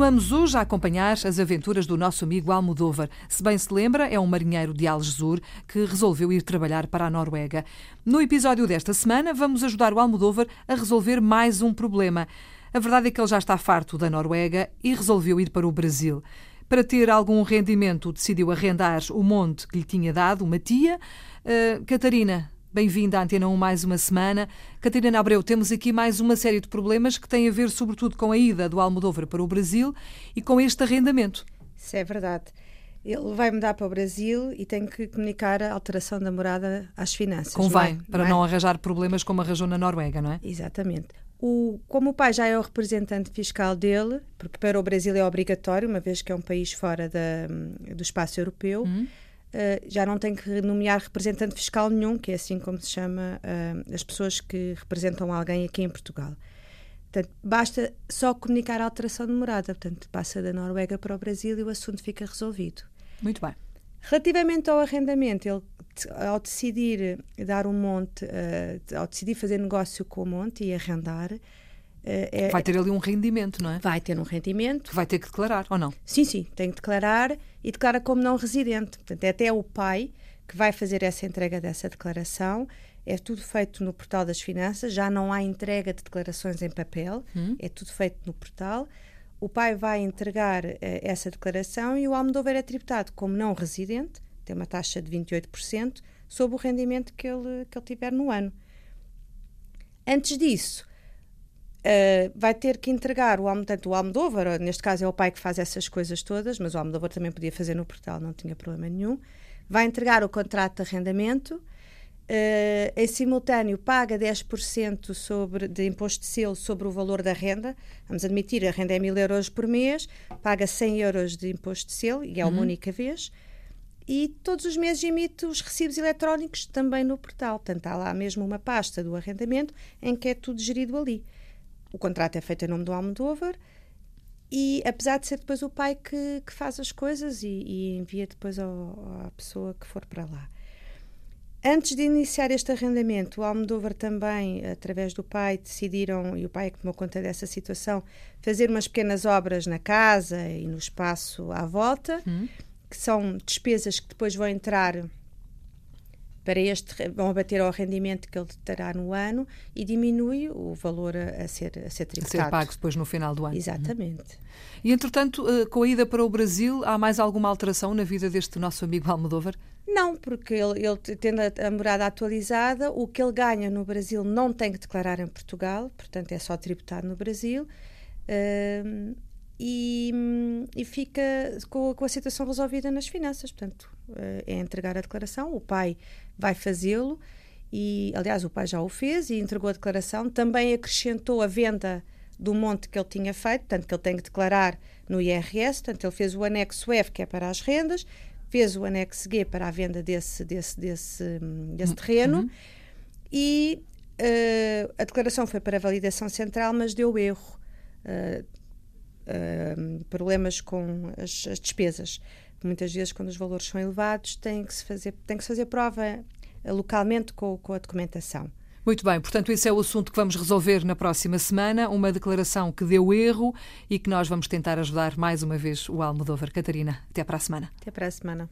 Voltamos hoje a acompanhar as aventuras do nosso amigo Almodóvar. Se bem se lembra, é um marinheiro de Algesur que resolveu ir trabalhar para a Noruega. No episódio desta semana, vamos ajudar o Almodóvar a resolver mais um problema. A verdade é que ele já está farto da Noruega e resolveu ir para o Brasil. Para ter algum rendimento, decidiu arrendar o monte que lhe tinha dado uma tia. Uh, Catarina, Bem-vinda à Antena 1 mais uma semana. Catarina Abreu, temos aqui mais uma série de problemas que têm a ver sobretudo com a ida do Almodóvar para o Brasil e com este arrendamento. Isso é verdade. Ele vai mudar para o Brasil e tem que comunicar a alteração da morada às finanças. Convém, não é? para não, não arranjar problemas como arranjou na Noruega, não é? Exatamente. O, como o pai já é o representante fiscal dele, porque para o Brasil é obrigatório, uma vez que é um país fora da, do espaço europeu, uhum. Uh, já não tem que nomear representante fiscal nenhum, que é assim como se chama uh, as pessoas que representam alguém aqui em Portugal. Portanto, basta só comunicar a alteração de morada. Portanto, passa da Noruega para o Brasil e o assunto fica resolvido. Muito bem. Relativamente ao arrendamento, ele, ao decidir dar um monte, uh, ao decidir fazer negócio com o monte e arrendar, é, vai ter ali um rendimento, não é? Vai ter um rendimento. Que vai ter que declarar, ou não? Sim, sim, tem que declarar e declara como não residente. Portanto, é até o pai que vai fazer essa entrega dessa declaração. É tudo feito no portal das finanças, já não há entrega de declarações em papel, hum. é tudo feito no portal. O pai vai entregar uh, essa declaração e o Almodóvar é tributado como não residente, tem uma taxa de 28%, sobre o rendimento que ele, que ele tiver no ano. Antes disso, Uh, vai ter que entregar o, tanto o Almodóvar, neste caso é o pai que faz essas coisas todas, mas o Almodóvar também podia fazer no portal, não tinha problema nenhum. Vai entregar o contrato de arrendamento, uh, em simultâneo paga 10% sobre, de imposto de selo sobre o valor da renda. Vamos admitir, a renda é 1000 euros por mês, paga 100 euros de imposto de selo, e é uma uhum. única vez. E todos os meses emite os recibos eletrónicos também no portal. Portanto, há lá mesmo uma pasta do arrendamento em que é tudo gerido ali o contrato é feito em nome do Almodóvar e apesar de ser depois o pai que, que faz as coisas e, e envia depois ao, à pessoa que for para lá. Antes de iniciar este arrendamento, o Almodóvar também, através do pai, decidiram, e o pai é que tomou conta dessa situação, fazer umas pequenas obras na casa e no espaço à volta, hum. que são despesas que depois vão entrar para este vão abater ao rendimento que ele terá no ano e diminui o valor a, a ser a ser tributado. A ser pago depois no final do ano. Exatamente. Uhum. E entretanto, eh, com a ida para o Brasil, há mais alguma alteração na vida deste nosso amigo Almodóvar? Não, porque ele, ele tendo a, a morada atualizada, o que ele ganha no Brasil não tem que declarar em Portugal, portanto é só tributado no Brasil. Uh, e, e, fica com, com, a situação resolvida nas finanças. Portanto, eh, é entregar a declaração, o pai vai fazê-lo e, aliás, o pai já o fez e entregou a declaração. Também acrescentou a venda do monte que ele tinha feito, portanto, que ele tem que declarar no IRS. Portanto, ele fez o anexo F, que é para as rendas, fez o anexo G para a venda desse, desse, desse, desse terreno uhum. e uh, a declaração foi para validação central, mas deu erro. Uh, uh, problemas com as, as, despesas. Muitas vezes, quando os valores são elevados, tem que se fazer, tem que se fazer prova eh, localmente com, com a documentação. Muito bem, portanto, esse é o assunto que vamos resolver na próxima semana. Uma declaração que deu erro e que nós vamos tentar ajudar mais uma vez o Almodóvar. Catarina, até para a semana. Até para a semana.